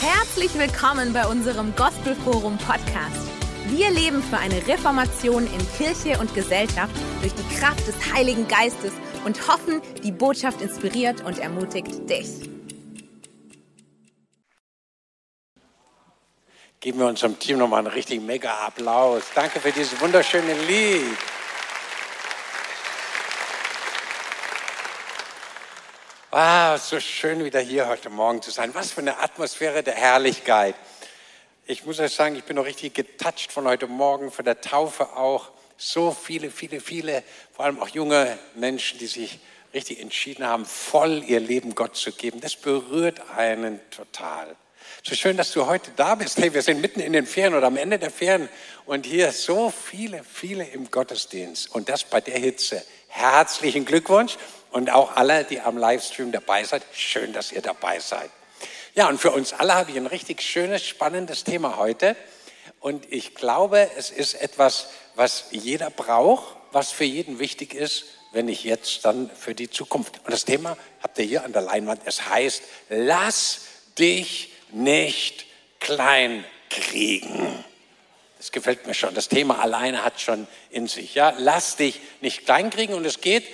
Herzlich willkommen bei unserem Gospelforum Podcast. Wir leben für eine Reformation in Kirche und Gesellschaft durch die Kraft des Heiligen Geistes und hoffen, die Botschaft inspiriert und ermutigt dich. Geben wir unserem Team nochmal einen richtigen Mega-Applaus. Danke für dieses wunderschöne Lied. Wow, so schön wieder hier heute Morgen zu sein. Was für eine Atmosphäre der Herrlichkeit. Ich muss euch sagen, ich bin noch richtig getoucht von heute Morgen, von der Taufe auch. So viele, viele, viele, vor allem auch junge Menschen, die sich richtig entschieden haben, voll ihr Leben Gott zu geben. Das berührt einen total. So schön, dass du heute da bist. Hey, wir sind mitten in den Ferien oder am Ende der Ferien und hier so viele, viele im Gottesdienst und das bei der Hitze. Herzlichen Glückwunsch und auch alle, die am Livestream dabei seid. Schön, dass ihr dabei seid. Ja, und für uns alle habe ich ein richtig schönes, spannendes Thema heute. Und ich glaube, es ist etwas, was jeder braucht, was für jeden wichtig ist, wenn nicht jetzt, dann für die Zukunft. Und das Thema habt ihr hier an der Leinwand. Es heißt, lass dich nicht klein kriegen. Das gefällt mir schon. Das Thema alleine hat schon in sich. Ja, lass dich nicht klein kriegen. Und es geht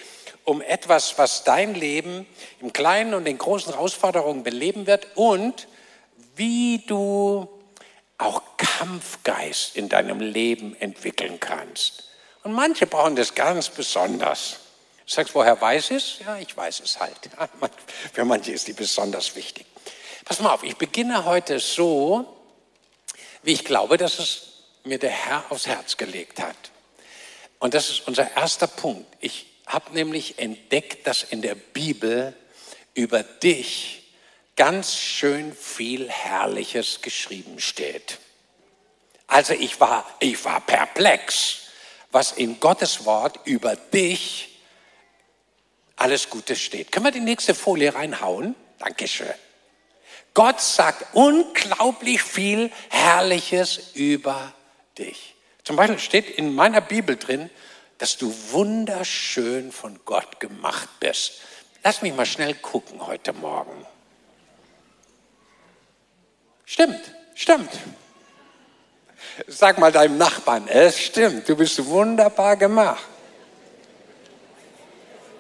um etwas, was dein Leben im Kleinen und den großen Herausforderungen beleben wird und wie du auch Kampfgeist in deinem Leben entwickeln kannst. Und manche brauchen das ganz besonders. Du sagst, woher weiß ich es? Ja, ich weiß es halt. Für manche ist die besonders wichtig. Pass mal auf, ich beginne heute so, wie ich glaube, dass es mir der Herr aufs Herz gelegt hat. Und das ist unser erster Punkt. Ich habe nämlich entdeckt, dass in der Bibel über dich ganz schön viel Herrliches geschrieben steht. Also ich war, ich war perplex, was in Gottes Wort über dich alles Gute steht. Können wir die nächste Folie reinhauen? Dankeschön. Gott sagt unglaublich viel Herrliches über dich. Zum Beispiel steht in meiner Bibel drin, dass du wunderschön von Gott gemacht bist. Lass mich mal schnell gucken heute Morgen. Stimmt, stimmt. Sag mal deinem Nachbarn, es stimmt, du bist wunderbar gemacht.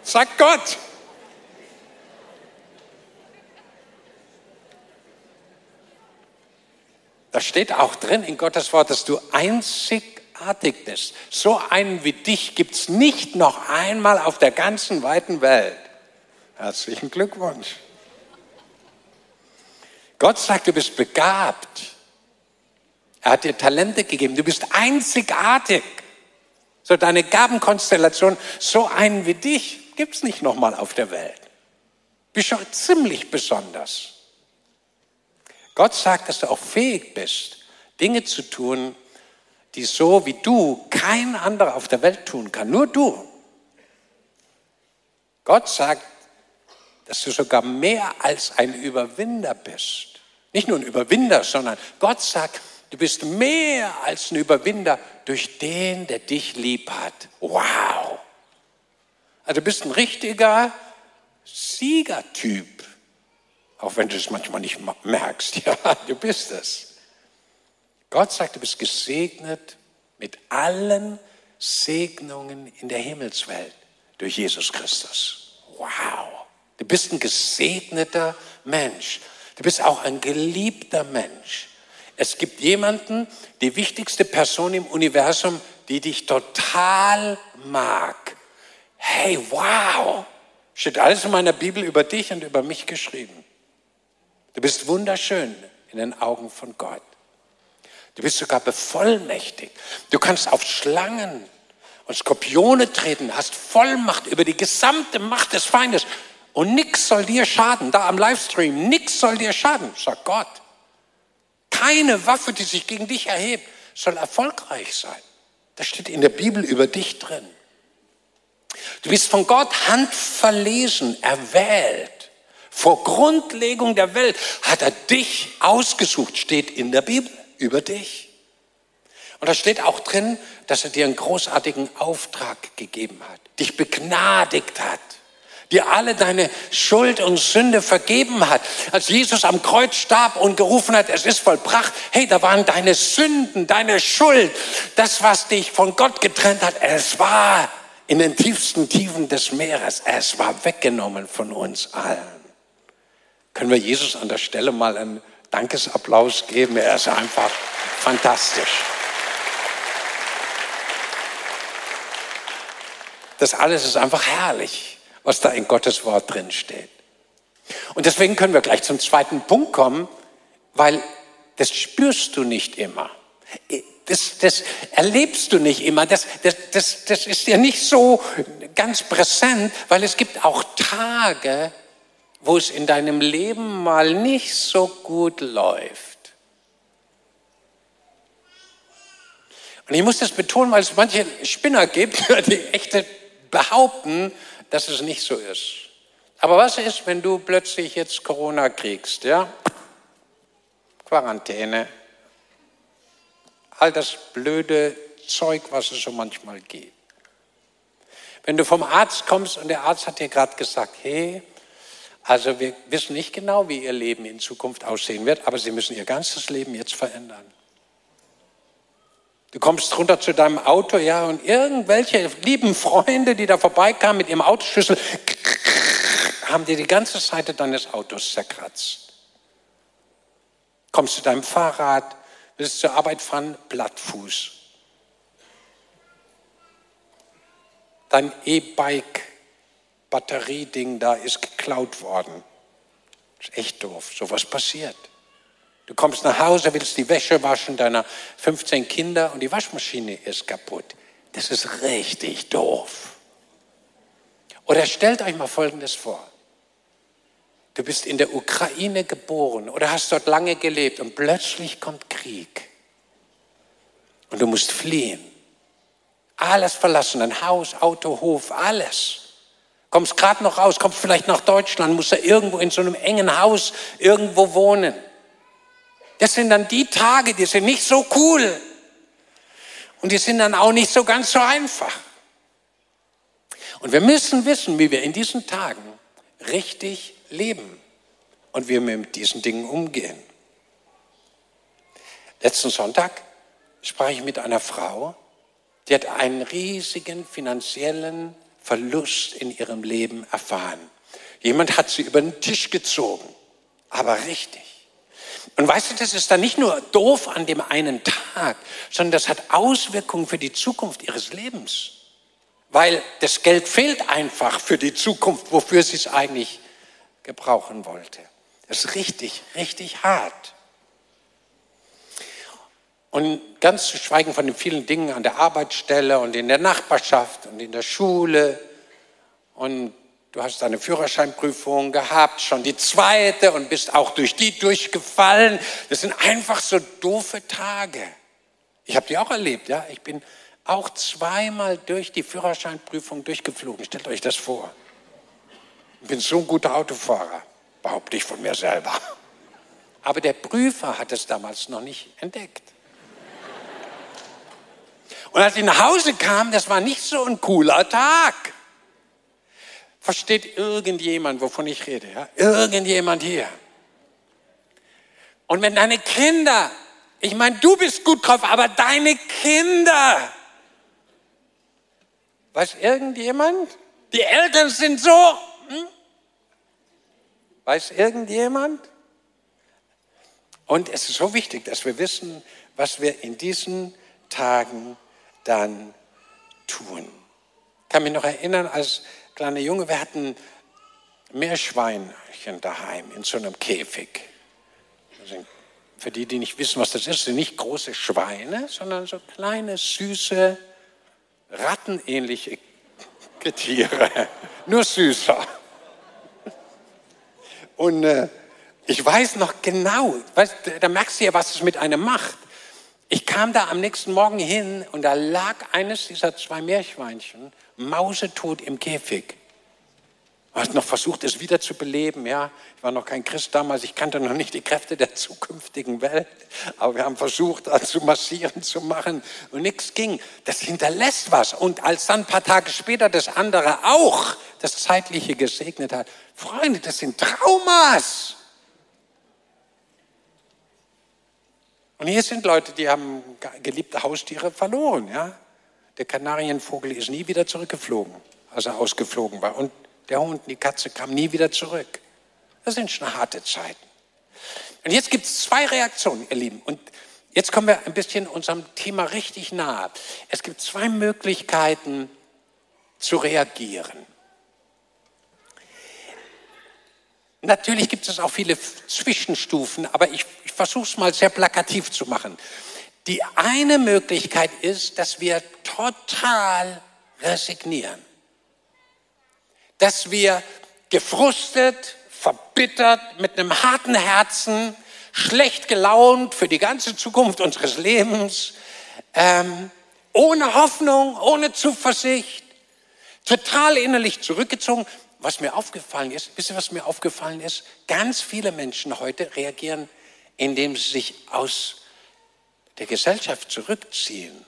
Sag Gott. Da steht auch drin in Gottes Wort, dass du einzigartig. So einen wie dich gibt es nicht noch einmal auf der ganzen weiten Welt. Herzlichen Glückwunsch. Gott sagt, du bist begabt. Er hat dir Talente gegeben. Du bist einzigartig. So deine Gabenkonstellation, so einen wie dich gibt es nicht nochmal auf der Welt. Bist schon ziemlich besonders. Gott sagt, dass du auch fähig bist, Dinge zu tun, die so wie du kein anderer auf der Welt tun kann, nur du. Gott sagt, dass du sogar mehr als ein Überwinder bist. Nicht nur ein Überwinder, sondern Gott sagt, du bist mehr als ein Überwinder durch den, der dich lieb hat. Wow. Also du bist ein richtiger Siegertyp. Auch wenn du es manchmal nicht merkst. Ja, du bist es. Gott sagt, du bist gesegnet mit allen Segnungen in der Himmelswelt durch Jesus Christus. Wow. Du bist ein gesegneter Mensch. Du bist auch ein geliebter Mensch. Es gibt jemanden, die wichtigste Person im Universum, die dich total mag. Hey, wow. Steht alles in meiner Bibel über dich und über mich geschrieben. Du bist wunderschön in den Augen von Gott. Du bist sogar bevollmächtigt. Du kannst auf Schlangen und Skorpione treten, hast Vollmacht über die gesamte Macht des Feindes. Und nichts soll dir schaden. Da am Livestream, nichts soll dir schaden, sagt Gott. Keine Waffe, die sich gegen dich erhebt, soll erfolgreich sein. Das steht in der Bibel über dich drin. Du bist von Gott handverlesen, erwählt. Vor Grundlegung der Welt hat er dich ausgesucht, steht in der Bibel über dich. Und da steht auch drin, dass er dir einen großartigen Auftrag gegeben hat, dich begnadigt hat, dir alle deine Schuld und Sünde vergeben hat. Als Jesus am Kreuz starb und gerufen hat, es ist vollbracht, hey, da waren deine Sünden, deine Schuld, das, was dich von Gott getrennt hat, es war in den tiefsten Tiefen des Meeres, es war weggenommen von uns allen. Können wir Jesus an der Stelle mal einen Dankesapplaus geben? Er ist einfach fantastisch. Das alles ist einfach herrlich, was da in Gottes Wort drin steht. Und deswegen können wir gleich zum zweiten Punkt kommen, weil das spürst du nicht immer. Das, das erlebst du nicht immer. Das, das, das, das ist ja nicht so ganz präsent, weil es gibt auch Tage, wo es in deinem Leben mal nicht so gut läuft. Und ich muss das betonen, weil es manche Spinner gibt, die echte behaupten, dass es nicht so ist. Aber was ist, wenn du plötzlich jetzt Corona kriegst, ja? Quarantäne, all das blöde Zeug, was es so manchmal gibt. Wenn du vom Arzt kommst und der Arzt hat dir gerade gesagt, hey, also wir wissen nicht genau, wie ihr Leben in Zukunft aussehen wird, aber sie müssen ihr ganzes Leben jetzt verändern. Du kommst runter zu deinem Auto, ja, und irgendwelche lieben Freunde, die da vorbeikamen mit ihrem Autoschlüssel, haben dir die ganze Seite deines Autos zerkratzt. Kommst zu deinem Fahrrad, willst zur Arbeit fahren, Plattfuß. Dein E-Bike, Batterieding da ist geklaut worden. Das ist echt doof. So was passiert. Du kommst nach Hause, willst die Wäsche waschen deiner 15 Kinder und die Waschmaschine ist kaputt. Das ist richtig doof. Oder stellt euch mal Folgendes vor. Du bist in der Ukraine geboren oder hast dort lange gelebt und plötzlich kommt Krieg. Und du musst fliehen. Alles verlassen, dein Haus, Auto, Hof, alles. Kommst gerade noch raus, kommst vielleicht nach Deutschland, musst da irgendwo in so einem engen Haus irgendwo wohnen. Das sind dann die Tage, die sind nicht so cool. Und die sind dann auch nicht so ganz so einfach. Und wir müssen wissen, wie wir in diesen Tagen richtig leben und wie wir mit diesen Dingen umgehen. Letzten Sonntag sprach ich mit einer Frau, die hat einen riesigen finanziellen Verlust in ihrem Leben erfahren. Jemand hat sie über den Tisch gezogen, aber richtig. Und weißt du, das ist dann nicht nur doof an dem einen Tag, sondern das hat Auswirkungen für die Zukunft ihres Lebens. Weil das Geld fehlt einfach für die Zukunft, wofür sie es eigentlich gebrauchen wollte. Das ist richtig, richtig hart. Und ganz zu schweigen von den vielen Dingen an der Arbeitsstelle und in der Nachbarschaft und in der Schule und Du hast deine Führerscheinprüfung gehabt, schon die zweite und bist auch durch die durchgefallen. Das sind einfach so doofe Tage. Ich habe die auch erlebt, ja. Ich bin auch zweimal durch die Führerscheinprüfung durchgeflogen. Stellt euch das vor. Ich bin so ein guter Autofahrer, behaupte ich von mir selber. Aber der Prüfer hat es damals noch nicht entdeckt. Und als ich nach Hause kam, das war nicht so ein cooler Tag. Versteht irgendjemand, wovon ich rede? Ja? Irgendjemand hier. Und wenn deine Kinder, ich meine, du bist gut drauf, aber deine Kinder, weiß irgendjemand? Die Eltern sind so. Hm? Weiß irgendjemand? Und es ist so wichtig, dass wir wissen, was wir in diesen Tagen dann tun. Ich kann mich noch erinnern, als kleiner Junge, wir hatten Meerschweinchen daheim in so einem Käfig. Für die, die nicht wissen, was das ist, sind nicht große Schweine, sondern so kleine, süße, rattenähnliche Tiere. Nur süßer. Und äh, ich weiß noch genau, weißt, da merkst du ja, was es mit einem macht. Ich kam da am nächsten Morgen hin und da lag eines dieser zwei Meerschweinchen mausetot im Käfig. Du hast noch versucht, es wieder zu beleben, ja. Ich war noch kein Christ damals, ich kannte noch nicht die Kräfte der zukünftigen Welt. Aber wir haben versucht, das zu massieren, zu machen und nichts ging. Das hinterlässt was. Und als dann ein paar Tage später das andere auch das Zeitliche gesegnet hat, Freunde, das sind Traumas. Und hier sind Leute, die haben geliebte Haustiere verloren, ja. Der Kanarienvogel ist nie wieder zurückgeflogen, als er ausgeflogen war. Und der Hund, die Katze kam nie wieder zurück. Das sind schon harte Zeiten. Und jetzt gibt es zwei Reaktionen, ihr Lieben. Und jetzt kommen wir ein bisschen unserem Thema richtig nahe. Es gibt zwei Möglichkeiten zu reagieren. Natürlich gibt es auch viele Zwischenstufen, aber ich, ich versuche es mal sehr plakativ zu machen. Die eine Möglichkeit ist, dass wir total resignieren dass wir gefrustet, verbittert, mit einem harten Herzen, schlecht gelaunt für die ganze Zukunft unseres Lebens, ähm, ohne Hoffnung, ohne Zuversicht, total innerlich zurückgezogen. Was mir aufgefallen ist, wisst ihr, was mir aufgefallen ist? Ganz viele Menschen heute reagieren, indem sie sich aus der Gesellschaft zurückziehen.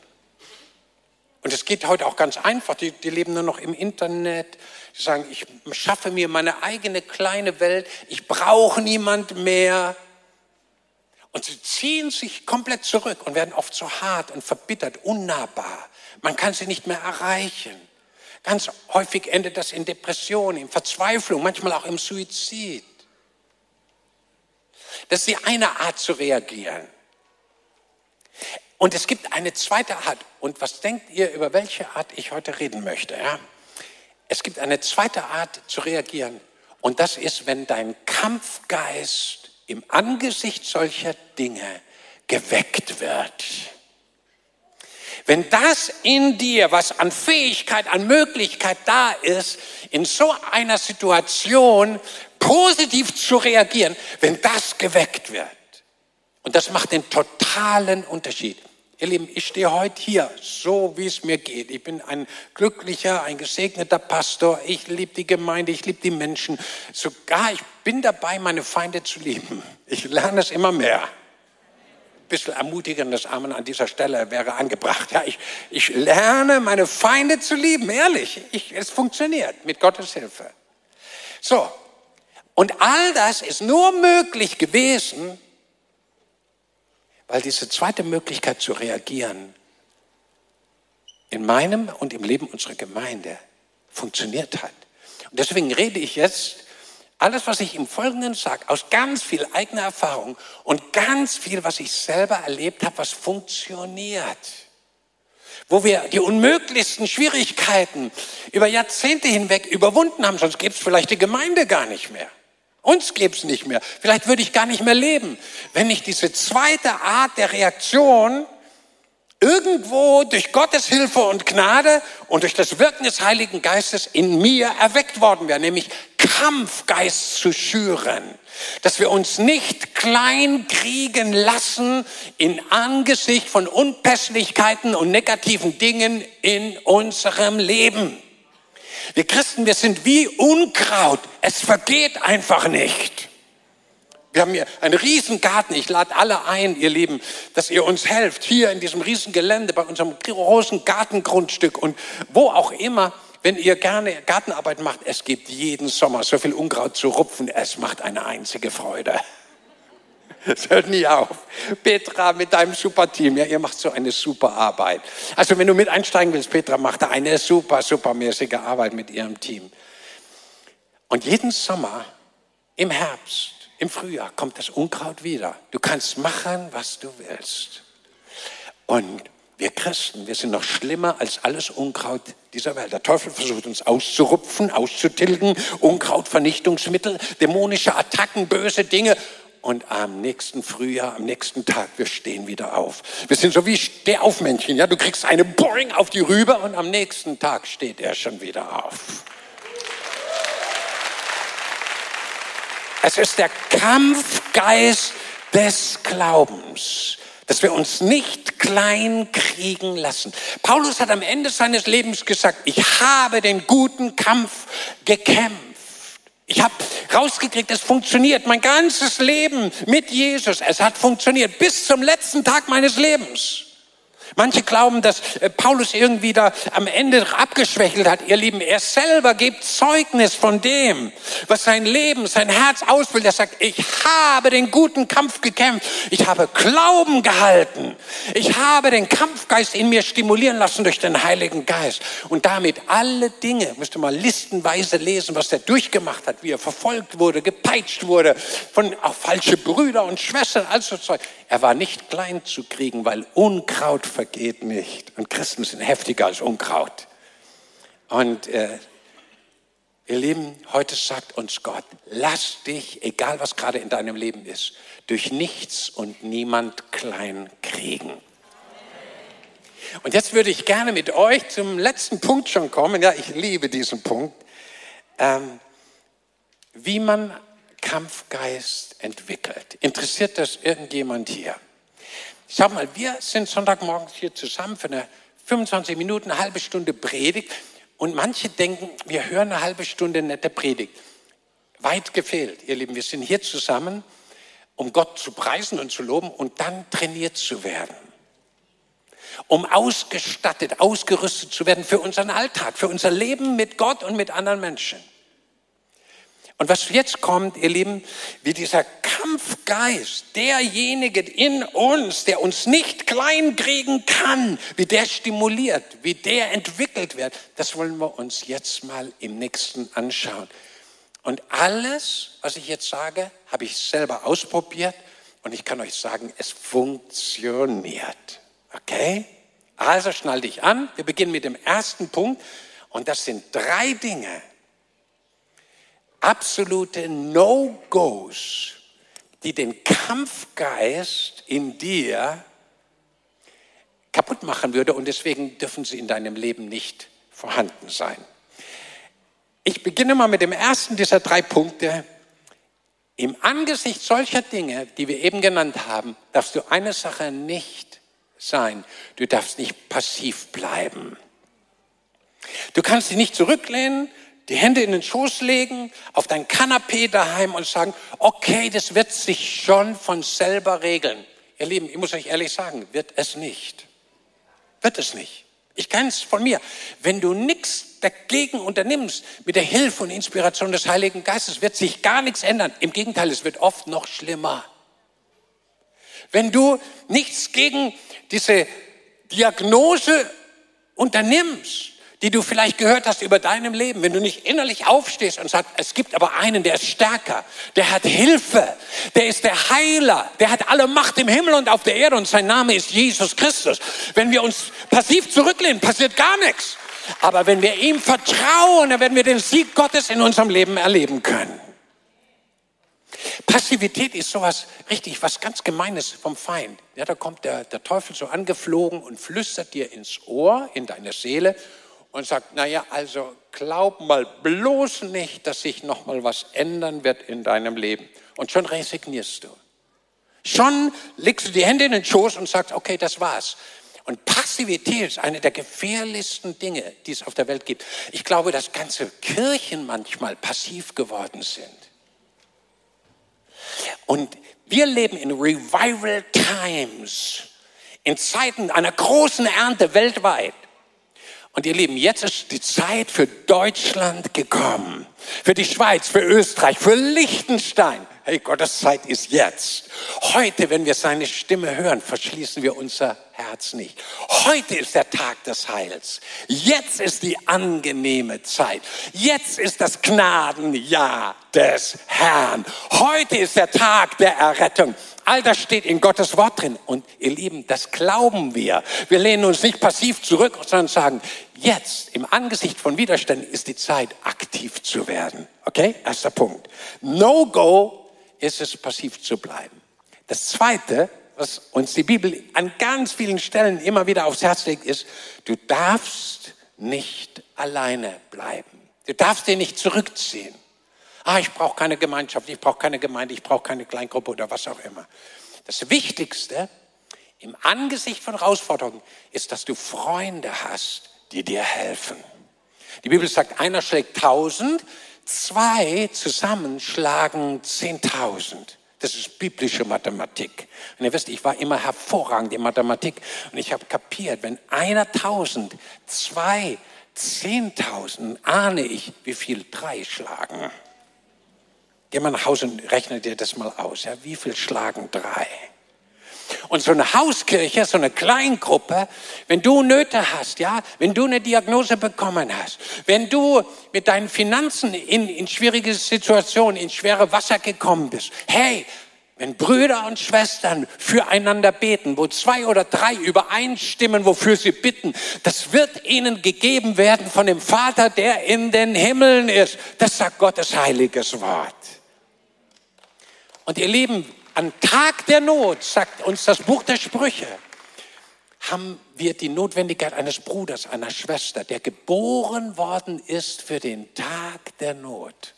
Und es geht heute auch ganz einfach. Die, die, leben nur noch im Internet. Die sagen, ich schaffe mir meine eigene kleine Welt. Ich brauche niemand mehr. Und sie ziehen sich komplett zurück und werden oft so hart und verbittert, unnahbar. Man kann sie nicht mehr erreichen. Ganz häufig endet das in Depression, in Verzweiflung, manchmal auch im Suizid. Das ist die eine Art zu reagieren. Und es gibt eine zweite Art. Und was denkt ihr, über welche Art ich heute reden möchte? Ja? Es gibt eine zweite Art zu reagieren. Und das ist, wenn dein Kampfgeist im Angesicht solcher Dinge geweckt wird. Wenn das in dir, was an Fähigkeit, an Möglichkeit da ist, in so einer Situation positiv zu reagieren, wenn das geweckt wird. Und das macht den totalen Unterschied. Ihr Lieben, ich stehe heute hier, so wie es mir geht. Ich bin ein glücklicher, ein gesegneter Pastor. Ich liebe die Gemeinde, ich liebe die Menschen. Sogar ich bin dabei, meine Feinde zu lieben. Ich lerne es immer mehr. Bisschen ermutigendes Amen an dieser Stelle wäre angebracht. Ja, ich, ich lerne, meine Feinde zu lieben, ehrlich. Ich, es funktioniert mit Gottes Hilfe. So, und all das ist nur möglich gewesen, weil diese zweite Möglichkeit zu reagieren in meinem und im Leben unserer Gemeinde funktioniert hat. Und deswegen rede ich jetzt alles, was ich im Folgenden sage, aus ganz viel eigener Erfahrung und ganz viel, was ich selber erlebt habe, was funktioniert. Wo wir die unmöglichsten Schwierigkeiten über Jahrzehnte hinweg überwunden haben, sonst gäbe es vielleicht die Gemeinde gar nicht mehr. Uns gäbe es nicht mehr. Vielleicht würde ich gar nicht mehr leben, wenn ich diese zweite Art der Reaktion irgendwo durch Gottes Hilfe und Gnade und durch das Wirken des Heiligen Geistes in mir erweckt worden wäre, nämlich Kampfgeist zu schüren. Dass wir uns nicht klein kriegen lassen in Angesicht von Unpässlichkeiten und negativen Dingen in unserem Leben. Wir Christen, wir sind wie Unkraut. Es vergeht einfach nicht. Wir haben hier einen riesen Garten. Ich lade alle ein, ihr Lieben, dass ihr uns helft. Hier in diesem riesen Gelände, bei unserem großen Gartengrundstück und wo auch immer. Wenn ihr gerne Gartenarbeit macht, es gibt jeden Sommer so viel Unkraut zu rupfen. Es macht eine einzige Freude. Es hört nie auf. Petra mit deinem super Team, ja, ihr macht so eine super Arbeit. Also wenn du mit einsteigen willst, Petra macht da eine super, supermäßige Arbeit mit ihrem Team. Und jeden Sommer, im Herbst, im Frühjahr kommt das Unkraut wieder. Du kannst machen, was du willst. Und wir Christen, wir sind noch schlimmer als alles Unkraut dieser Welt. Der Teufel versucht uns auszurupfen, auszutilgen, Unkrautvernichtungsmittel, dämonische Attacken, böse Dinge und am nächsten Frühjahr, am nächsten Tag, wir stehen wieder auf. Wir sind so wie Stehaufmännchen, ja, du kriegst eine Boing auf die Rübe und am nächsten Tag steht er schon wieder auf. Es ist der Kampfgeist des Glaubens, dass wir uns nicht klein kriegen lassen. Paulus hat am Ende seines Lebens gesagt, ich habe den guten Kampf gekämpft. Ich habe rausgekriegt, es funktioniert. Mein ganzes Leben mit Jesus, es hat funktioniert bis zum letzten Tag meines Lebens. Manche glauben, dass äh, Paulus irgendwie da am Ende abgeschwächelt hat. Ihr Lieben, er selber gibt Zeugnis von dem, was sein Leben, sein Herz ausfüllt. Er sagt, ich habe den guten Kampf gekämpft. Ich habe Glauben gehalten. Ich habe den Kampfgeist in mir stimulieren lassen durch den Heiligen Geist. Und damit alle Dinge, müsst ihr mal listenweise lesen, was er durchgemacht hat, wie er verfolgt wurde, gepeitscht wurde, von auch falsche Brüder und Schwestern, also Zeug. Er war nicht klein zu kriegen, weil Unkraut vergeht nicht. Und Christen sind heftiger als Unkraut. Und äh, ihr Lieben, heute sagt uns Gott, lass dich, egal was gerade in deinem Leben ist, durch nichts und niemand klein kriegen. Und jetzt würde ich gerne mit euch zum letzten Punkt schon kommen. Ja, ich liebe diesen Punkt. Ähm, wie man Kampfgeist entwickelt. Interessiert das irgendjemand hier? Schau mal, wir sind Sonntagmorgens hier zusammen für eine 25 Minuten, eine halbe Stunde Predigt und manche denken, wir hören eine halbe Stunde nette Predigt. Weit gefehlt, ihr Lieben. Wir sind hier zusammen, um Gott zu preisen und zu loben und dann trainiert zu werden. Um ausgestattet, ausgerüstet zu werden für unseren Alltag, für unser Leben mit Gott und mit anderen Menschen. Und was jetzt kommt, ihr Lieben, wie dieser Kampfgeist, derjenige in uns, der uns nicht kleinkriegen kann, wie der stimuliert, wie der entwickelt wird, das wollen wir uns jetzt mal im nächsten anschauen. Und alles, was ich jetzt sage, habe ich selber ausprobiert und ich kann euch sagen, es funktioniert. Okay? Also schnall dich an. Wir beginnen mit dem ersten Punkt und das sind drei Dinge, absolute No-Gos, die den Kampfgeist in dir kaputt machen würde und deswegen dürfen sie in deinem Leben nicht vorhanden sein. Ich beginne mal mit dem ersten dieser drei Punkte. Im Angesicht solcher Dinge, die wir eben genannt haben, darfst du eine Sache nicht sein. Du darfst nicht passiv bleiben. Du kannst dich nicht zurücklehnen, die Hände in den Schoß legen, auf dein Kanapee daheim und sagen, okay, das wird sich schon von selber regeln. Ihr Lieben, ich muss euch ehrlich sagen, wird es nicht. Wird es nicht. Ich kenne es von mir. Wenn du nichts dagegen unternimmst, mit der Hilfe und Inspiration des Heiligen Geistes, wird sich gar nichts ändern. Im Gegenteil, es wird oft noch schlimmer. Wenn du nichts gegen diese Diagnose unternimmst, die du vielleicht gehört hast über deinem Leben, wenn du nicht innerlich aufstehst und sagst, es gibt aber einen, der ist stärker, der hat Hilfe, der ist der Heiler, der hat alle Macht im Himmel und auf der Erde und sein Name ist Jesus Christus. Wenn wir uns passiv zurücklehnen, passiert gar nichts. Aber wenn wir ihm vertrauen, dann werden wir den Sieg Gottes in unserem Leben erleben können. Passivität ist sowas richtig, was ganz Gemeines vom Feind. Ja, da kommt der, der Teufel so angeflogen und flüstert dir ins Ohr, in deine Seele und sagt, naja, also glaub mal bloß nicht, dass sich noch mal was ändern wird in deinem Leben. Und schon resignierst du. Schon legst du die Hände in den Schoß und sagst, okay, das war's. Und Passivität ist eine der gefährlichsten Dinge, die es auf der Welt gibt. Ich glaube, dass ganze Kirchen manchmal passiv geworden sind. Und wir leben in Revival Times, in Zeiten einer großen Ernte weltweit. Und ihr Lieben, jetzt ist die Zeit für Deutschland gekommen, für die Schweiz, für Österreich, für Liechtenstein. Hey, Gottes Zeit ist jetzt. Heute, wenn wir seine Stimme hören, verschließen wir unser Herz nicht. Heute ist der Tag des Heils. Jetzt ist die angenehme Zeit. Jetzt ist das Gnadenjahr des Herrn. Heute ist der Tag der Errettung. All das steht in Gottes Wort drin. Und ihr Lieben, das glauben wir. Wir lehnen uns nicht passiv zurück, sondern sagen, jetzt im Angesicht von Widerständen ist die Zeit, aktiv zu werden. Okay? Erster Punkt. No-Go ist es, passiv zu bleiben. Das zweite, was uns die Bibel an ganz vielen Stellen immer wieder aufs Herz legt, ist, du darfst nicht alleine bleiben. Du darfst dir nicht zurückziehen. Ah, ich brauche keine Gemeinschaft, ich brauche keine Gemeinde, ich brauche keine Kleingruppe oder was auch immer. Das Wichtigste im Angesicht von Herausforderungen ist, dass du Freunde hast, die dir helfen. Die Bibel sagt, einer schlägt tausend, Zwei zusammen schlagen 10.000. Das ist biblische Mathematik. Und ihr wisst, ich war immer hervorragend in Mathematik und ich habe kapiert, wenn einer tausend, zwei, zehntausend, ahne ich, wie viel drei schlagen. Geh mal nach Hause und rechne dir das mal aus. Ja? Wie viel schlagen drei? Und so eine Hauskirche, so eine Kleingruppe, wenn du Nöte hast, ja, wenn du eine Diagnose bekommen hast, wenn du mit deinen Finanzen in, in schwierige Situationen, in schwere Wasser gekommen bist, hey, wenn Brüder und Schwestern füreinander beten, wo zwei oder drei übereinstimmen, wofür sie bitten, das wird ihnen gegeben werden von dem Vater, der in den Himmeln ist. Das sagt Gottes heiliges Wort. Und ihr Lieben, am Tag der Not, sagt uns das Buch der Sprüche, haben wir die Notwendigkeit eines Bruders, einer Schwester, der geboren worden ist für den Tag der Not.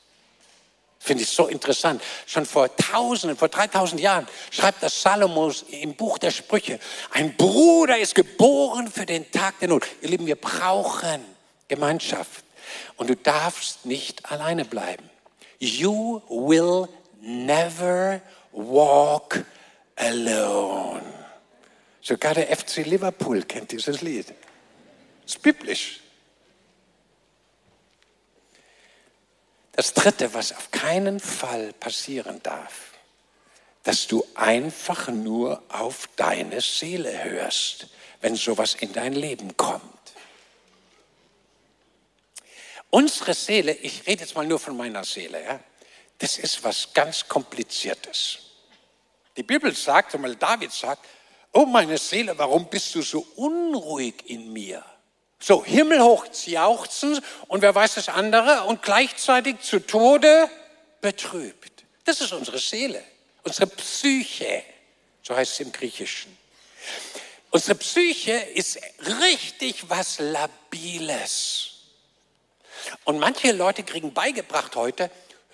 Finde ich so interessant. Schon vor tausenden, vor 3000 Jahren schreibt das Salomos im Buch der Sprüche. Ein Bruder ist geboren für den Tag der Not. Ihr Lieben, wir brauchen Gemeinschaft. Und du darfst nicht alleine bleiben. You will never walk alone. Sogar der FC Liverpool kennt dieses Lied. Das ist biblisch. Das Dritte, was auf keinen Fall passieren darf, dass du einfach nur auf deine Seele hörst, wenn sowas in dein Leben kommt. Unsere Seele, ich rede jetzt mal nur von meiner Seele, ja, das ist was ganz Kompliziertes. Die Bibel sagt, einmal David sagt, oh meine Seele, warum bist du so unruhig in mir? So himmelhoch jauchzen und wer weiß das andere und gleichzeitig zu Tode betrübt. Das ist unsere Seele, unsere Psyche, so heißt es im Griechischen. Unsere Psyche ist richtig was Labiles. Und manche Leute kriegen beigebracht heute,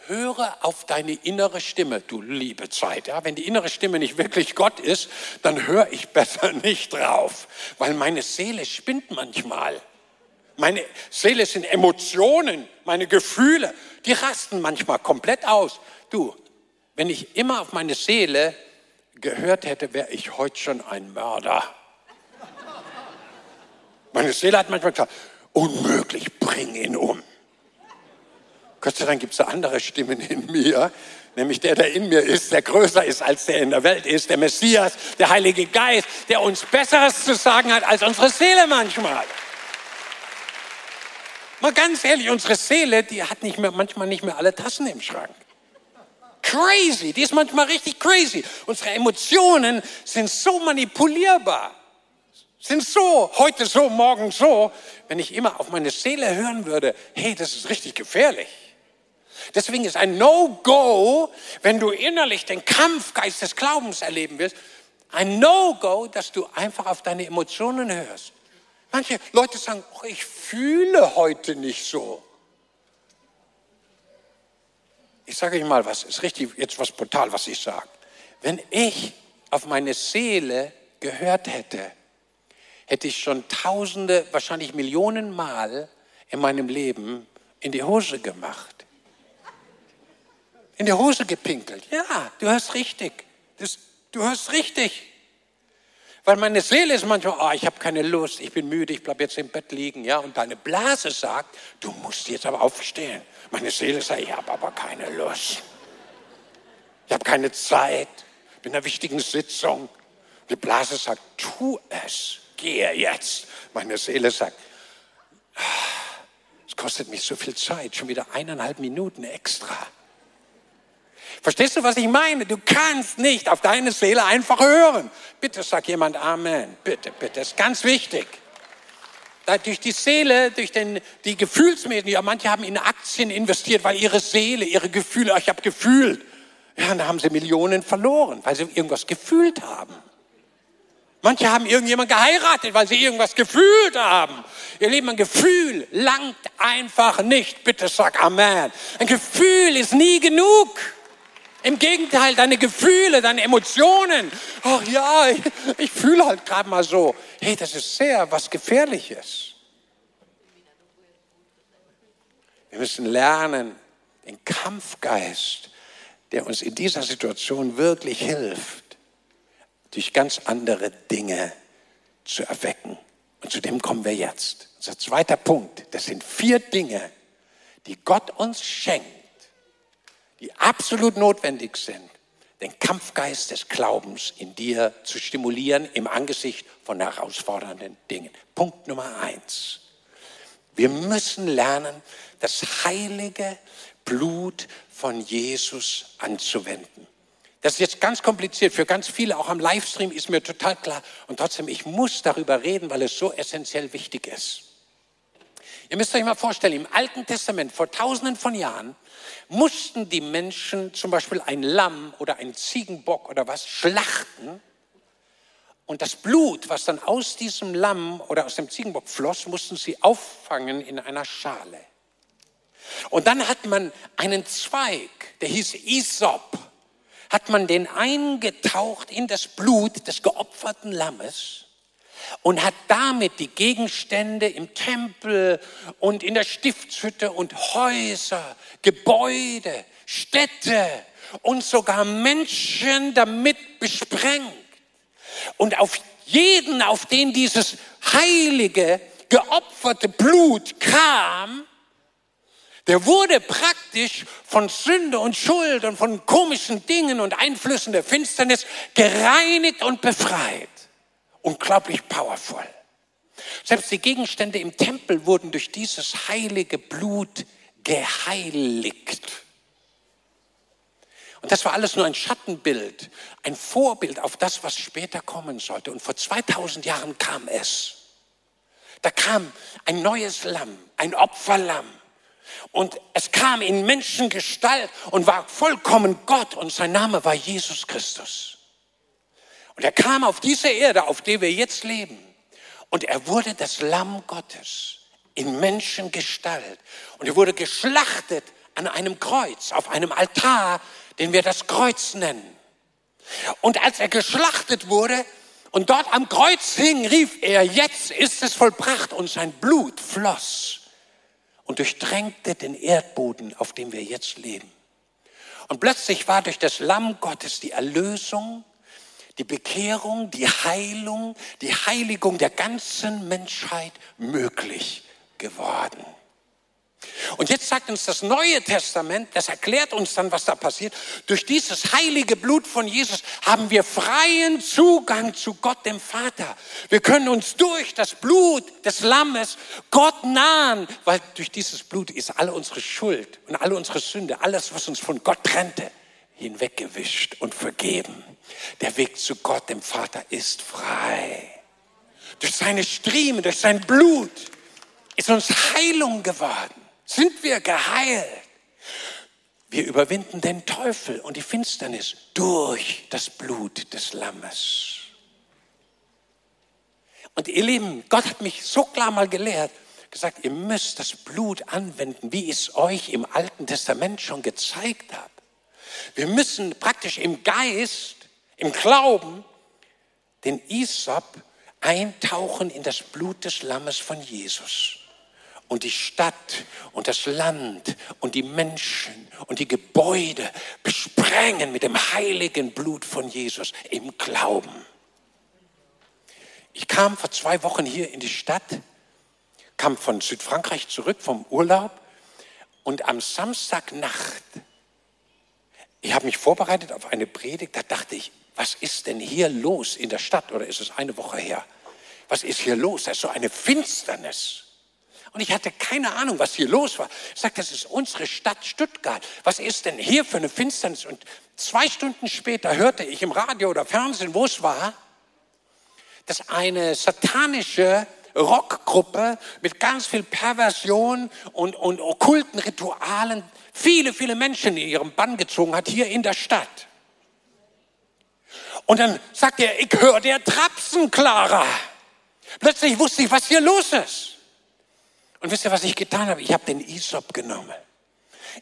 höre auf deine innere Stimme, du liebe Zeit. Ja, wenn die innere Stimme nicht wirklich Gott ist, dann höre ich besser nicht drauf, weil meine Seele spinnt manchmal. Meine Seele sind Emotionen, meine Gefühle, die rasten manchmal komplett aus. Du, wenn ich immer auf meine Seele gehört hätte, wäre ich heute schon ein Mörder. Meine Seele hat manchmal gesagt, unmöglich, bring ihn um. Gott sei Dank gibt es andere Stimmen in mir, nämlich der, der in mir ist, der größer ist, als der in der Welt ist, der Messias, der Heilige Geist, der uns Besseres zu sagen hat als unsere Seele manchmal. Mal ganz ehrlich, unsere Seele, die hat nicht mehr, manchmal nicht mehr alle Tassen im Schrank. Crazy, die ist manchmal richtig crazy. Unsere Emotionen sind so manipulierbar, sind so, heute so, morgen so. Wenn ich immer auf meine Seele hören würde, hey, das ist richtig gefährlich. Deswegen ist ein No-Go, wenn du innerlich den Kampfgeist des Glaubens erleben willst, ein No-Go, dass du einfach auf deine Emotionen hörst. Manche Leute sagen, oh, ich fühle heute nicht so. Ich sage euch mal was, ist richtig jetzt was brutal, was ich sage. Wenn ich auf meine Seele gehört hätte, hätte ich schon tausende, wahrscheinlich Millionen Mal in meinem Leben in die Hose gemacht in die Hose gepinkelt. Ja, du hörst richtig. Das, du hörst richtig. Weil meine Seele ist manchmal, oh, ich habe keine Lust, ich bin müde, ich bleibe jetzt im Bett liegen. Ja, und deine Blase sagt, du musst jetzt aber aufstehen. Meine Seele sagt, ich habe aber keine Lust. Ich habe keine Zeit, bin in einer wichtigen Sitzung. Die Blase sagt, tu es, gehe jetzt. Meine Seele sagt, ah, es kostet mich so viel Zeit, schon wieder eineinhalb Minuten extra. Verstehst du, was ich meine? Du kannst nicht auf deine Seele einfach hören. Bitte sag jemand Amen. Bitte, bitte. Das ist ganz wichtig. Da durch die Seele, durch den, die Gefühlsmedien, ja, manche haben in Aktien investiert, weil ihre Seele, ihre Gefühle, ich habe gefühlt. Ja, und da haben sie Millionen verloren, weil sie irgendwas gefühlt haben. Manche haben irgendjemand geheiratet, weil sie irgendwas gefühlt haben. Ihr Lieben, ein Gefühl langt einfach nicht. Bitte sag Amen. Ein Gefühl ist nie genug. Im Gegenteil, deine Gefühle, deine Emotionen. Ach ja, ich, ich fühle halt gerade mal so. Hey, das ist sehr was Gefährliches. Wir müssen lernen, den Kampfgeist, der uns in dieser Situation wirklich hilft, durch ganz andere Dinge zu erwecken. Und zu dem kommen wir jetzt. Unser zweiter Punkt, das sind vier Dinge, die Gott uns schenkt, die absolut notwendig sind, den Kampfgeist des Glaubens in dir zu stimulieren im Angesicht von herausfordernden Dingen. Punkt Nummer eins. Wir müssen lernen, das heilige Blut von Jesus anzuwenden. Das ist jetzt ganz kompliziert für ganz viele, auch am Livestream ist mir total klar. Und trotzdem, ich muss darüber reden, weil es so essentiell wichtig ist. Ihr müsst euch mal vorstellen, im Alten Testament vor tausenden von Jahren mussten die Menschen zum Beispiel ein Lamm oder ein Ziegenbock oder was schlachten. Und das Blut, was dann aus diesem Lamm oder aus dem Ziegenbock floss, mussten sie auffangen in einer Schale. Und dann hat man einen Zweig, der hieß Isop, hat man den eingetaucht in das Blut des geopferten Lammes und hat damit die Gegenstände im Tempel und in der Stiftshütte und Häuser, Gebäude, Städte und sogar Menschen damit besprengt. Und auf jeden, auf den dieses heilige, geopferte Blut kam, der wurde praktisch von Sünde und Schuld und von komischen Dingen und Einflüssen der Finsternis gereinigt und befreit unglaublich powerful. Selbst die Gegenstände im Tempel wurden durch dieses heilige Blut geheiligt. Und das war alles nur ein Schattenbild, ein Vorbild auf das, was später kommen sollte. Und vor 2000 Jahren kam es. Da kam ein neues Lamm, ein Opferlamm. Und es kam in Menschengestalt und war vollkommen Gott und sein Name war Jesus Christus. Und er kam auf diese Erde, auf der wir jetzt leben. Und er wurde das Lamm Gottes in Menschengestalt. Und er wurde geschlachtet an einem Kreuz, auf einem Altar, den wir das Kreuz nennen. Und als er geschlachtet wurde und dort am Kreuz hing, rief er, jetzt ist es vollbracht und sein Blut floss und durchtränkte den Erdboden, auf dem wir jetzt leben. Und plötzlich war durch das Lamm Gottes die Erlösung die Bekehrung, die Heilung, die Heiligung der ganzen Menschheit möglich geworden. Und jetzt sagt uns das Neue Testament, das erklärt uns dann, was da passiert. Durch dieses heilige Blut von Jesus haben wir freien Zugang zu Gott, dem Vater. Wir können uns durch das Blut des Lammes Gott nahen, weil durch dieses Blut ist alle unsere Schuld und alle unsere Sünde, alles, was uns von Gott trennte, hinweggewischt und vergeben. Der Weg zu Gott, dem Vater, ist frei. Durch seine Striemen, durch sein Blut ist uns Heilung geworden. Sind wir geheilt. Wir überwinden den Teufel und die Finsternis durch das Blut des Lammes. Und ihr Lieben, Gott hat mich so klar mal gelehrt, gesagt, ihr müsst das Blut anwenden, wie ich es euch im Alten Testament schon gezeigt habe. Wir müssen praktisch im Geist, im Glauben, den Isop eintauchen in das Blut des Lammes von Jesus. Und die Stadt und das Land und die Menschen und die Gebäude besprengen mit dem heiligen Blut von Jesus im Glauben. Ich kam vor zwei Wochen hier in die Stadt, kam von Südfrankreich zurück vom Urlaub und am Samstagnacht ich habe mich vorbereitet auf eine Predigt, da dachte ich, was ist denn hier los in der Stadt? Oder ist es eine Woche her? Was ist hier los? Da ist so eine Finsternis. Und ich hatte keine Ahnung, was hier los war. Ich sagte, das ist unsere Stadt Stuttgart. Was ist denn hier für eine Finsternis? Und zwei Stunden später hörte ich im Radio oder Fernsehen, wo es war, dass eine satanische Rockgruppe mit ganz viel Perversion und, und okkulten Ritualen viele, viele Menschen in ihrem Bann gezogen hat, hier in der Stadt. Und dann sagt er, ich höre der Trapsen, Clara. Plötzlich wusste ich, was hier los ist. Und wisst ihr, was ich getan habe? Ich habe den Isop genommen.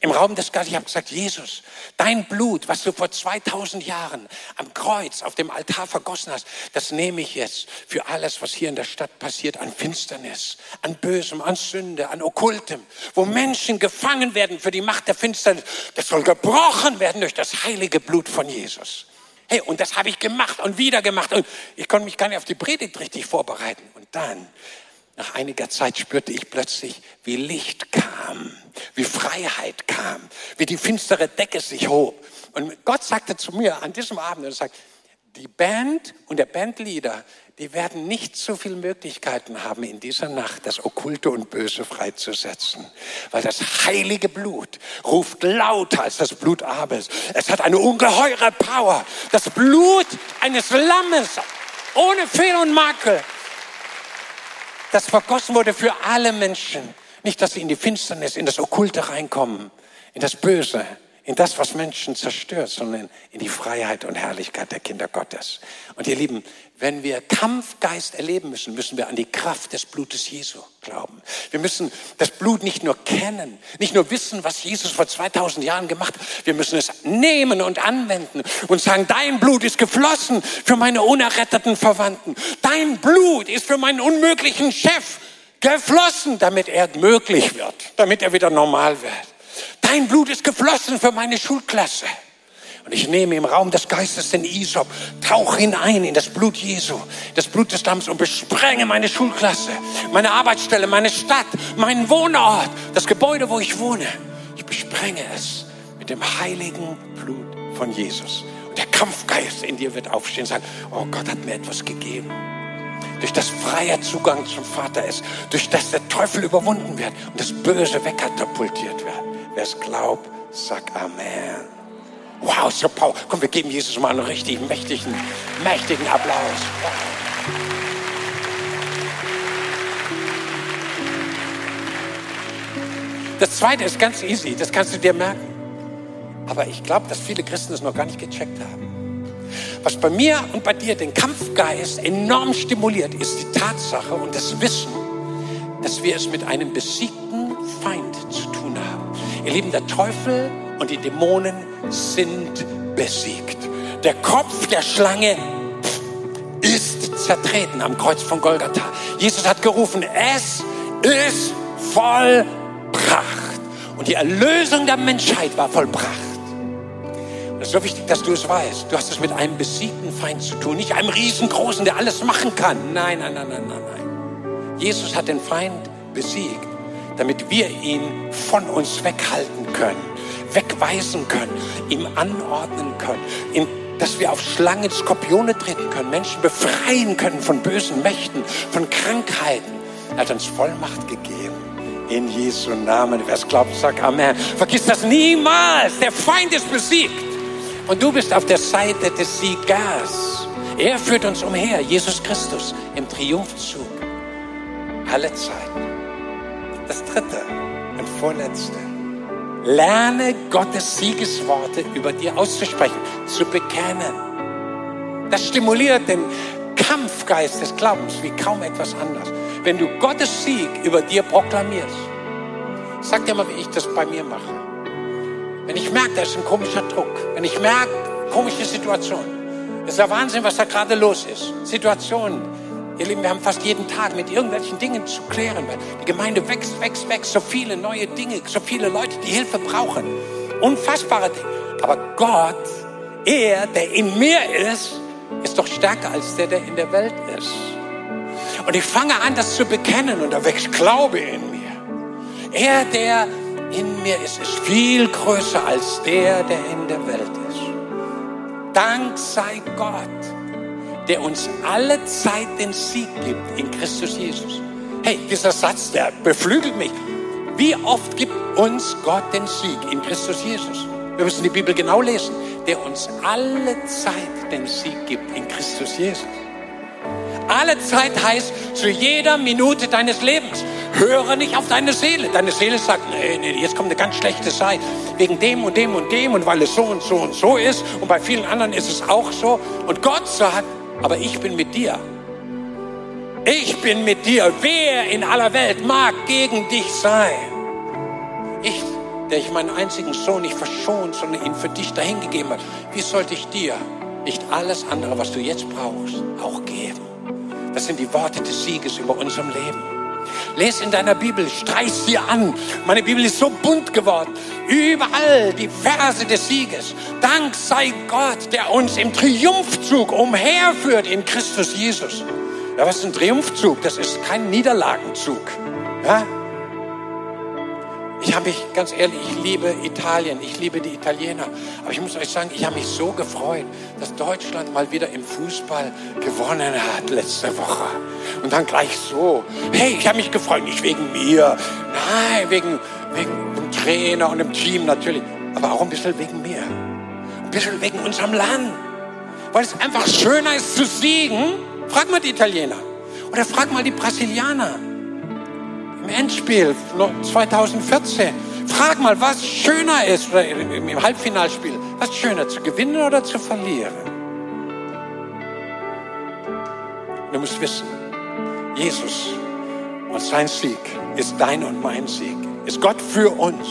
Im Raum des Geistes, ich habe gesagt, Jesus, dein Blut, was du vor 2000 Jahren am Kreuz auf dem Altar vergossen hast, das nehme ich jetzt für alles, was hier in der Stadt passiert, an Finsternis, an Bösem, an Sünde, an Okkultem, wo Menschen gefangen werden für die Macht der Finsternis. Das soll gebrochen werden durch das heilige Blut von Jesus. Hey, und das habe ich gemacht und wieder gemacht und ich konnte mich gar nicht auf die Predigt richtig vorbereiten. Und dann nach einiger Zeit spürte ich plötzlich, wie Licht kam, wie Freiheit kam, wie die finstere Decke sich hob. Und Gott sagte zu mir an diesem Abend, er sagt, die Band und der Bandleader, die werden nicht so viele Möglichkeiten haben, in dieser Nacht das Okkulte und Böse freizusetzen. Weil das heilige Blut ruft lauter als das Blut Abels. Es hat eine ungeheure Power. Das Blut eines Lammes ohne Fehl und Makel das vergossen wurde für alle Menschen. Nicht, dass sie in die Finsternis, in das Okkulte reinkommen, in das Böse, in das, was Menschen zerstört, sondern in die Freiheit und Herrlichkeit der Kinder Gottes. Und ihr Lieben, wenn wir Kampfgeist erleben müssen, müssen wir an die Kraft des Blutes Jesu glauben. Wir müssen das Blut nicht nur kennen, nicht nur wissen, was Jesus vor 2000 Jahren gemacht hat. Wir müssen es nehmen und anwenden und sagen, dein Blut ist geflossen für meine unerretteten Verwandten. Dein Blut ist für meinen unmöglichen Chef geflossen, damit er möglich wird, damit er wieder normal wird. Dein Blut ist geflossen für meine Schulklasse. Und ich nehme im Raum des Geistes den Isop, tauche hinein in das Blut Jesu, das Blut des Lamms und besprenge meine Schulklasse, meine Arbeitsstelle, meine Stadt, meinen Wohnort, das Gebäude, wo ich wohne. Ich besprenge es mit dem heiligen Blut von Jesus. Und der Kampfgeist in dir wird aufstehen und sagen, oh Gott hat mir etwas gegeben. Durch das freier Zugang zum Vater ist, durch das der Teufel überwunden wird und das Böse wegkatapultiert wird. Wer es glaubt, sagt Amen. Wow, so Paul. Komm, wir geben Jesus mal einen richtig mächtigen, mächtigen Applaus. Das zweite ist ganz easy, das kannst du dir merken. Aber ich glaube, dass viele Christen das noch gar nicht gecheckt haben. Was bei mir und bei dir den Kampfgeist enorm stimuliert, ist die Tatsache und das Wissen, dass wir es mit einem besiegten Feind zu tun haben. Ihr Lieben, der Teufel und die Dämonen sind besiegt. Der Kopf der Schlange ist zertreten am Kreuz von Golgatha. Jesus hat gerufen, es ist vollbracht. Und die Erlösung der Menschheit war vollbracht. Und es ist so wichtig, dass du es weißt. Du hast es mit einem besiegten Feind zu tun, nicht einem riesengroßen, der alles machen kann. Nein, nein, nein, nein, nein, nein. Jesus hat den Feind besiegt damit wir ihn von uns weghalten können, wegweisen können, ihm anordnen können, ihm, dass wir auf Schlangen, Skorpione treten können, Menschen befreien können von bösen Mächten, von Krankheiten. Er hat uns Vollmacht gegeben. In Jesu Namen. Wer es glaubt, sagt Amen. Vergiss das niemals. Der Feind ist besiegt. Und du bist auf der Seite des Siegers. Er führt uns umher, Jesus Christus, im Triumphzug. Alle Zeit. Das dritte und vorletzte. Lerne Gottes Siegesworte über dir auszusprechen, zu bekennen. Das stimuliert den Kampfgeist des Glaubens wie kaum etwas anderes. Wenn du Gottes Sieg über dir proklamierst, sag dir mal, wie ich das bei mir mache. Wenn ich merke, da ist ein komischer Druck, wenn ich merke, komische Situation, ist der Wahnsinn, was da gerade los ist. Situationen, Ihr Lieben, wir haben fast jeden Tag mit irgendwelchen Dingen zu klären. Die Gemeinde wächst, wächst, wächst. So viele neue Dinge, so viele Leute, die Hilfe brauchen. Unfassbare Dinge. Aber Gott, er, der in mir ist, ist doch stärker als der, der in der Welt ist. Und ich fange an, das zu bekennen und da wächst Glaube in mir. Er, der in mir ist, ist viel größer als der, der in der Welt ist. Dank sei Gott der uns alle Zeit den Sieg gibt in Christus Jesus. Hey, dieser Satz, der beflügelt mich. Wie oft gibt uns Gott den Sieg in Christus Jesus? Wir müssen die Bibel genau lesen. Der uns alle Zeit den Sieg gibt in Christus Jesus. Alle Zeit heißt zu jeder Minute deines Lebens. Höre nicht auf deine Seele. Deine Seele sagt, nee, nee, jetzt kommt eine ganz schlechte Zeit. Wegen dem und dem und dem und weil es so und so und so ist. Und bei vielen anderen ist es auch so. Und Gott sagt, aber ich bin mit dir. Ich bin mit dir. Wer in aller Welt mag gegen dich sein? Ich, der ich meinen einzigen Sohn nicht verschont, sondern ihn für dich dahingegeben hat, wie sollte ich dir nicht alles andere, was du jetzt brauchst, auch geben? Das sind die Worte des Sieges über unserem Leben. Les in deiner Bibel, streich sie an. Meine Bibel ist so bunt geworden. Überall die Verse des Sieges. Dank sei Gott, der uns im Triumphzug umherführt in Christus Jesus. Ja, was ist ein Triumphzug? Das ist kein Niederlagenzug. Ja? Ich habe mich, ganz ehrlich, ich liebe Italien, ich liebe die Italiener. Aber ich muss euch sagen, ich habe mich so gefreut, dass Deutschland mal wieder im Fußball gewonnen hat letzte Woche. Und dann gleich so. Hey, ich habe mich gefreut, nicht wegen mir. Nein, wegen, wegen dem Trainer und dem Team natürlich. Aber auch ein bisschen wegen mir. Ein bisschen wegen unserem Land. Weil es einfach schöner ist zu siegen. Frag mal die Italiener. Oder frag mal die Brasilianer im Endspiel 2014. Frag mal, was schöner ist, oder im Halbfinalspiel, was schöner, zu gewinnen oder zu verlieren? Du musst wissen, Jesus und sein Sieg ist dein und mein Sieg. Ist Gott für uns.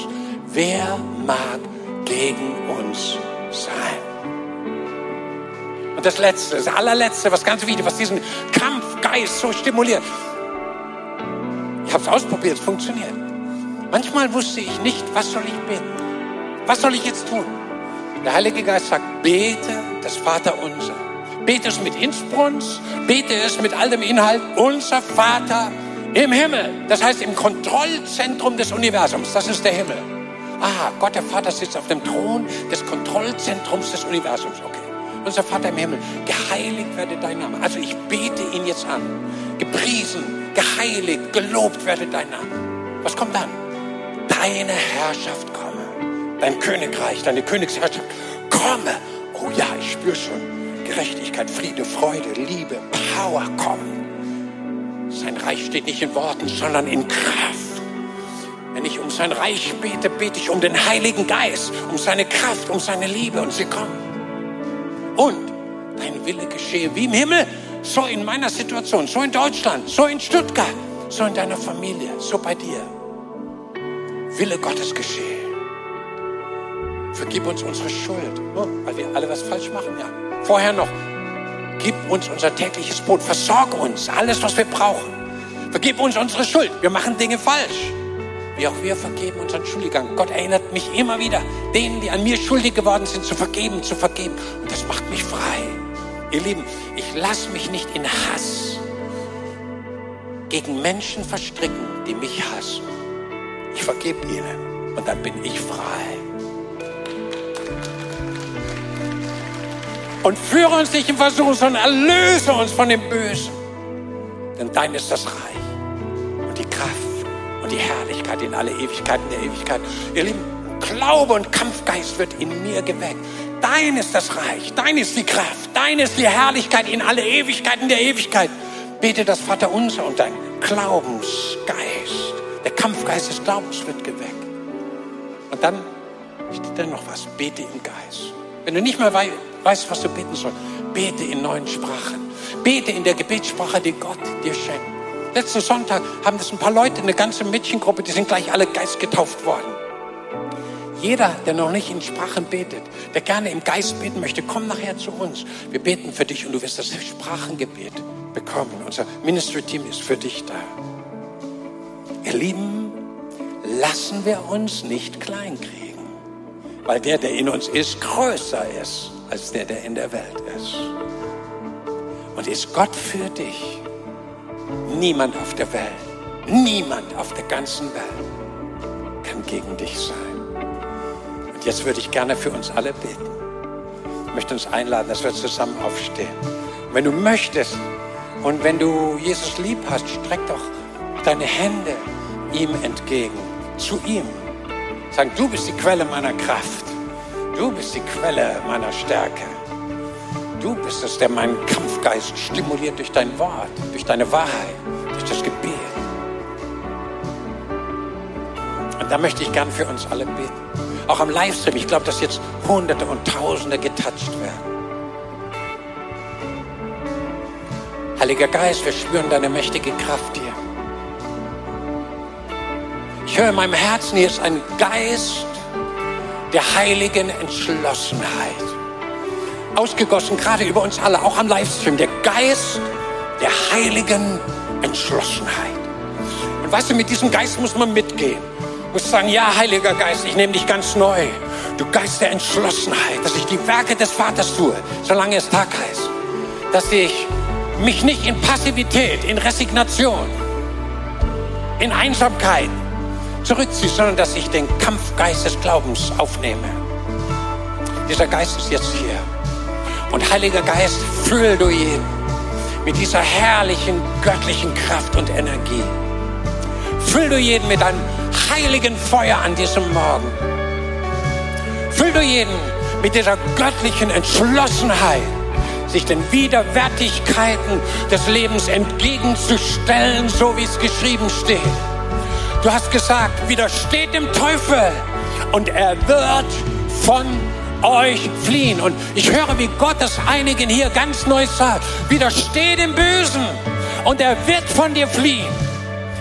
Wer mag gegen uns sein? Und das Letzte, das allerletzte, was ganz wichtig, was diesen Kampfgeist so stimuliert. Ich habe es ausprobiert, es funktioniert. Manchmal wusste ich nicht, was soll ich beten? Was soll ich jetzt tun? Der Heilige Geist sagt, bete das Vaterunser. Bete es mit Innsbrunst, bete es mit all dem Inhalt, unser Vater im Himmel. Das heißt im Kontrollzentrum des Universums, das ist der Himmel. Ah, Gott der Vater sitzt auf dem Thron des Kontrollzentrums des Universums. Okay. Unser Vater im Himmel, geheiligt werde dein Name. Also ich bete ihn jetzt an. Gepriesen geheiligt, gelobt werde dein Name. Was kommt dann? Deine Herrschaft komme. Dein Königreich, deine Königsherrschaft komme. Oh ja, ich spüre schon. Gerechtigkeit, Friede, Freude, Liebe, Power kommen. Sein Reich steht nicht in Worten, sondern in Kraft. Wenn ich um sein Reich bete, bete ich um den Heiligen Geist, um seine Kraft, um seine Liebe und sie kommen. Und dein Wille geschehe wie im Himmel, so in meiner Situation, so in Deutschland, so in Stuttgart, so in deiner Familie, so bei dir. Wille Gottes geschehe. Vergib uns unsere Schuld, weil wir alle was falsch machen, ja. Vorher noch, gib uns unser tägliches Brot, versorge uns, alles, was wir brauchen. Vergib uns unsere Schuld, wir machen Dinge falsch. Wie auch wir vergeben unseren Schuldigern. Gott erinnert mich immer wieder, denen, die an mir schuldig geworden sind, zu vergeben, zu vergeben. Und das macht mich frei. Ihr Lieben, ich lasse mich nicht in Hass gegen Menschen verstricken, die mich hassen. Ich vergebe ihnen und dann bin ich frei. Und führe uns nicht in Versuchung, sondern erlöse uns von dem Bösen. Denn dein ist das Reich die Herrlichkeit in alle Ewigkeiten der Ewigkeit. Ihr Lieben, Glaube und Kampfgeist wird in mir geweckt. Dein ist das Reich, dein ist die Kraft, dein ist die Herrlichkeit in alle Ewigkeiten der Ewigkeit. Bete das Vaterunser und dein Glaubensgeist, der Kampfgeist des Glaubens wird geweckt. Und dann steht da noch was, bete im Geist. Wenn du nicht mehr weißt, was du beten sollst, bete in neuen Sprachen. Bete in der Gebetssprache, die Gott dir schenkt. Letzten Sonntag haben das ein paar Leute, eine ganze Mädchengruppe, die sind gleich alle Geist getauft worden. Jeder, der noch nicht in Sprachen betet, der gerne im Geist beten möchte, komm nachher zu uns. Wir beten für dich und du wirst das Sprachengebet bekommen. Unser Ministry-Team ist für dich da. Ihr Lieben, lassen wir uns nicht kleinkriegen, weil der, der in uns ist, größer ist als der, der in der Welt ist. Und ist Gott für dich? Niemand auf der Welt, niemand auf der ganzen Welt kann gegen dich sein. Jetzt würde ich gerne für uns alle beten. Ich möchte uns einladen, dass wir zusammen aufstehen. Und wenn du möchtest und wenn du Jesus lieb hast, streck doch deine Hände ihm entgegen, zu ihm. Sag, du bist die Quelle meiner Kraft. Du bist die Quelle meiner Stärke. Du bist es, der meinen Kampfgeist stimuliert durch dein Wort, durch deine Wahrheit, durch das Gebet. Und da möchte ich gern für uns alle beten. Auch am Livestream. Ich glaube, dass jetzt Hunderte und Tausende getatscht werden. Heiliger Geist, wir spüren deine mächtige Kraft hier. Ich höre in meinem Herzen, hier ist ein Geist der heiligen Entschlossenheit. Ausgegossen gerade über uns alle, auch am Livestream, der Geist der heiligen Entschlossenheit. Und weißt du, mit diesem Geist muss man mitgehen. Muss sagen, ja, Heiliger Geist, ich nehme dich ganz neu. Du Geist der Entschlossenheit, dass ich die Werke des Vaters tue, solange es Tag heißt. Dass ich mich nicht in Passivität, in Resignation, in Einsamkeit zurückziehe, sondern dass ich den Kampfgeist des Glaubens aufnehme. Dieser Geist ist jetzt hier. Und Heiliger Geist, füll du ihn mit dieser herrlichen göttlichen Kraft und Energie. Füll du jeden mit einem heiligen Feuer an diesem Morgen. Füll du jeden mit dieser göttlichen Entschlossenheit, sich den Widerwärtigkeiten des Lebens entgegenzustellen, so wie es geschrieben steht. Du hast gesagt, widersteht dem Teufel und er wird von euch fliehen. Und ich höre, wie Gott es einigen hier ganz neu sagt. Widersteh dem Bösen und er wird von dir fliehen.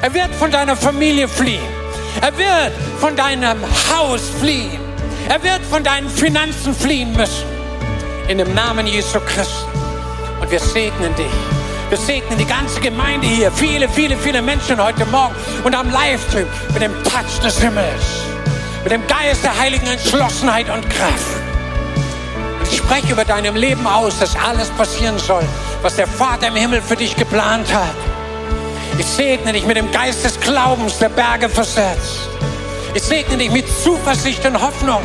Er wird von deiner Familie fliehen. Er wird von deinem Haus fliehen. Er wird von deinen Finanzen fliehen müssen. In dem Namen Jesu Christi. Und wir segnen dich. Wir segnen die ganze Gemeinde hier, viele, viele, viele Menschen heute Morgen und am Livestream mit dem Touch des Himmels, mit dem Geist der heiligen Entschlossenheit und Kraft. Spreche über deinem Leben aus, dass alles passieren soll, was der Vater im Himmel für dich geplant hat. Ich segne dich mit dem Geist des Glaubens, der Berge versetzt. Ich segne dich mit Zuversicht und Hoffnung.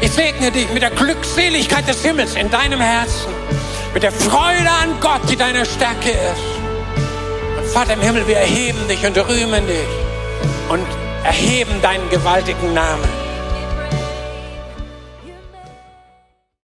Ich segne dich mit der Glückseligkeit des Himmels in deinem Herzen. Mit der Freude an Gott, die deine Stärke ist. Und Vater im Himmel, wir erheben dich und rühmen dich und erheben deinen gewaltigen Namen.